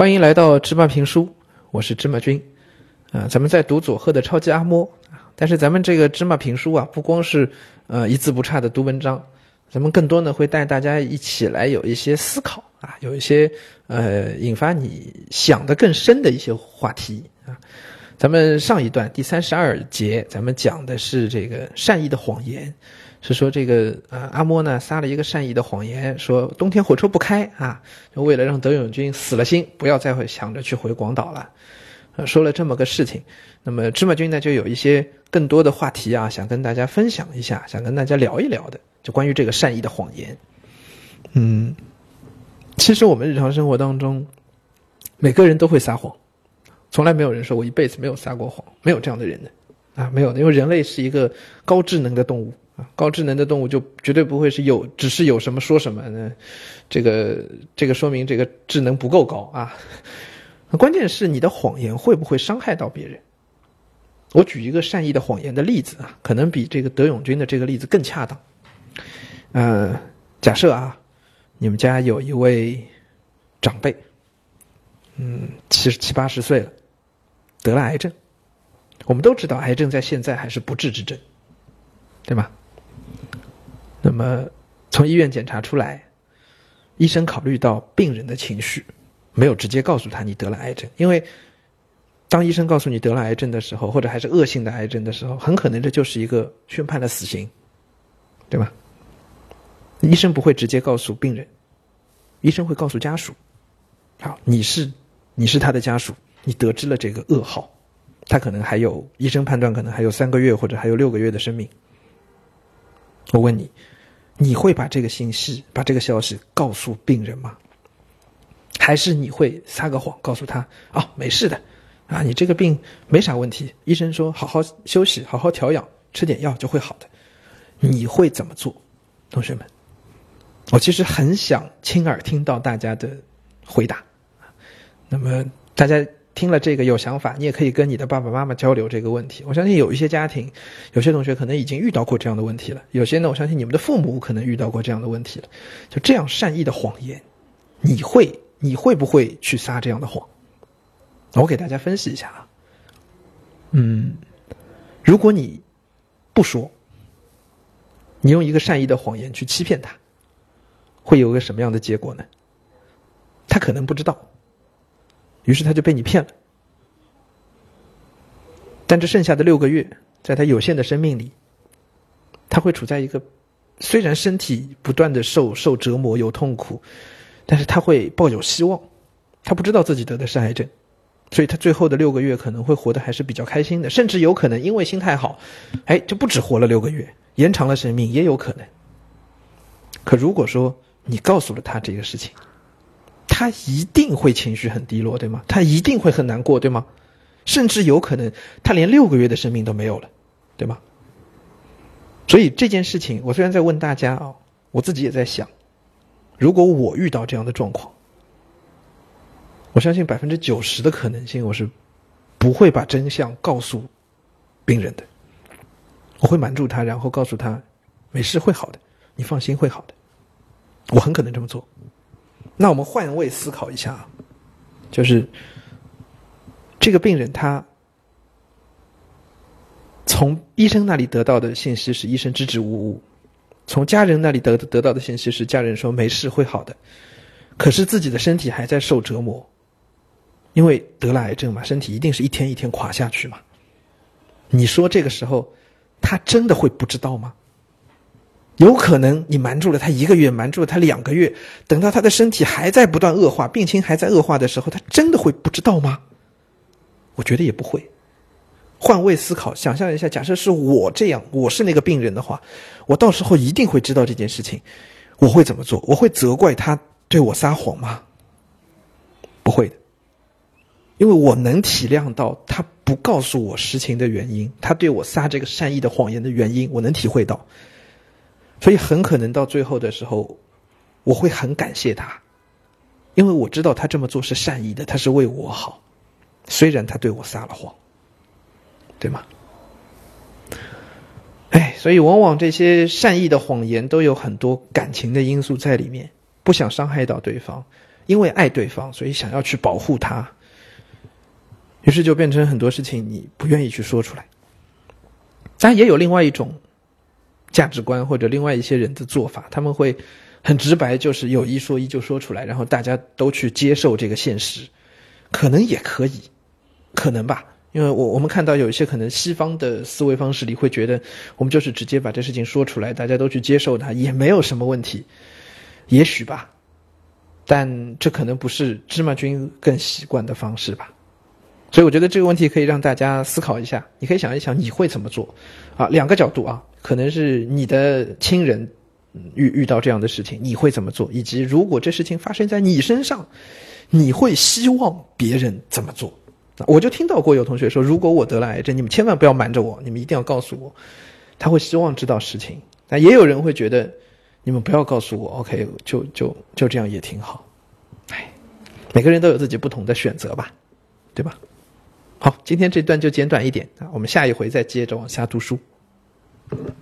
欢迎来到芝麻评书，我是芝麻君，啊，咱们在读佐贺的超级阿嬷，但是咱们这个芝麻评书啊，不光是呃一字不差的读文章，咱们更多呢会带大家一起来有一些思考啊，有一些呃引发你想的更深的一些话题啊。咱们上一段第三十二节，咱们讲的是这个善意的谎言。是说这个啊，阿莫呢撒了一个善意的谎言，说冬天火车不开啊，就为了让德永君死了心，不要再会想着去回广岛了，说了这么个事情。那么芝麻君呢就有一些更多的话题啊，想跟大家分享一下，想跟大家聊一聊的，就关于这个善意的谎言。嗯，其实我们日常生活当中，每个人都会撒谎，从来没有人说我一辈子没有撒过谎，没有这样的人的啊，没有的，因为人类是一个高智能的动物啊。高智能的动物就绝对不会是有，只是有什么说什么呢？这个这个说明这个智能不够高啊。关键是你的谎言会不会伤害到别人？我举一个善意的谎言的例子啊，可能比这个德永君的这个例子更恰当。呃，假设啊，你们家有一位长辈，嗯，七十七八十岁了，得了癌症。我们都知道，癌症在现在还是不治之症，对吧？那么，从医院检查出来，医生考虑到病人的情绪，没有直接告诉他你得了癌症，因为当医生告诉你得了癌症的时候，或者还是恶性的癌症的时候，很可能这就是一个宣判的死刑，对吧？医生不会直接告诉病人，医生会告诉家属，好，你是你是他的家属，你得知了这个噩耗，他可能还有医生判断可能还有三个月或者还有六个月的生命。我问你，你会把这个信息、把这个消息告诉病人吗？还是你会撒个谎，告诉他啊，没事的，啊，你这个病没啥问题，医生说好好休息，好好调养，吃点药就会好的。你会怎么做，同学们？我其实很想亲耳听到大家的回答。那么大家。听了这个有想法，你也可以跟你的爸爸妈妈交流这个问题。我相信有一些家庭，有些同学可能已经遇到过这样的问题了。有些呢，我相信你们的父母可能遇到过这样的问题了。就这样善意的谎言，你会你会不会去撒这样的谎？我给大家分析一下啊。嗯，如果你不说，你用一个善意的谎言去欺骗他，会有个什么样的结果呢？他可能不知道。于是他就被你骗了，但这剩下的六个月，在他有限的生命里，他会处在一个虽然身体不断的受受折磨有痛苦，但是他会抱有希望。他不知道自己得的是癌症，所以他最后的六个月可能会活得还是比较开心的，甚至有可能因为心态好，哎，就不止活了六个月，延长了生命也有可能。可如果说你告诉了他这个事情，他一定会情绪很低落，对吗？他一定会很难过，对吗？甚至有可能他连六个月的生命都没有了，对吗？所以这件事情，我虽然在问大家啊，我自己也在想，如果我遇到这样的状况，我相信百分之九十的可能性，我是不会把真相告诉病人的，我会瞒住他，然后告诉他没事会好的，你放心会好的，我很可能这么做。那我们换位思考一下，就是这个病人他从医生那里得到的信息是医生支支吾吾，从家人那里得得到的信息是家人说没事会好的，可是自己的身体还在受折磨，因为得了癌症嘛，身体一定是一天一天垮下去嘛。你说这个时候他真的会不知道吗？有可能你瞒住了他一个月，瞒住了他两个月，等到他的身体还在不断恶化，病情还在恶化的时候，他真的会不知道吗？我觉得也不会。换位思考，想象一下，假设是我这样，我是那个病人的话，我到时候一定会知道这件事情。我会怎么做？我会责怪他对我撒谎吗？不会的，因为我能体谅到他不告诉我实情的原因，他对我撒这个善意的谎言的原因，我能体会到。所以很可能到最后的时候，我会很感谢他，因为我知道他这么做是善意的，他是为我好，虽然他对我撒了谎，对吗？哎，所以往往这些善意的谎言都有很多感情的因素在里面，不想伤害到对方，因为爱对方，所以想要去保护他，于是就变成很多事情你不愿意去说出来。当然，也有另外一种价值观或者另外一些人的做法，他们会很直白，就是有一说一就说出来，然后大家都去接受这个现实，可能也可以，可能吧。因为我我们看到有一些可能西方的思维方式里会觉得，我们就是直接把这事情说出来，大家都去接受它，也没有什么问题，也许吧，但这可能不是芝麻君更习惯的方式吧。所以我觉得这个问题可以让大家思考一下，你可以想一想你会怎么做，啊，两个角度啊，可能是你的亲人遇遇到这样的事情你会怎么做，以及如果这事情发生在你身上，你会希望别人怎么做。我就听到过有同学说，如果我得了癌症，你们千万不要瞒着我，你们一定要告诉我。他会希望知道实情，但也有人会觉得，你们不要告诉我，OK，就就就这样也挺好。哎，每个人都有自己不同的选择吧，对吧？好，今天这段就简短一点，我们下一回再接着往下读书。Thank you.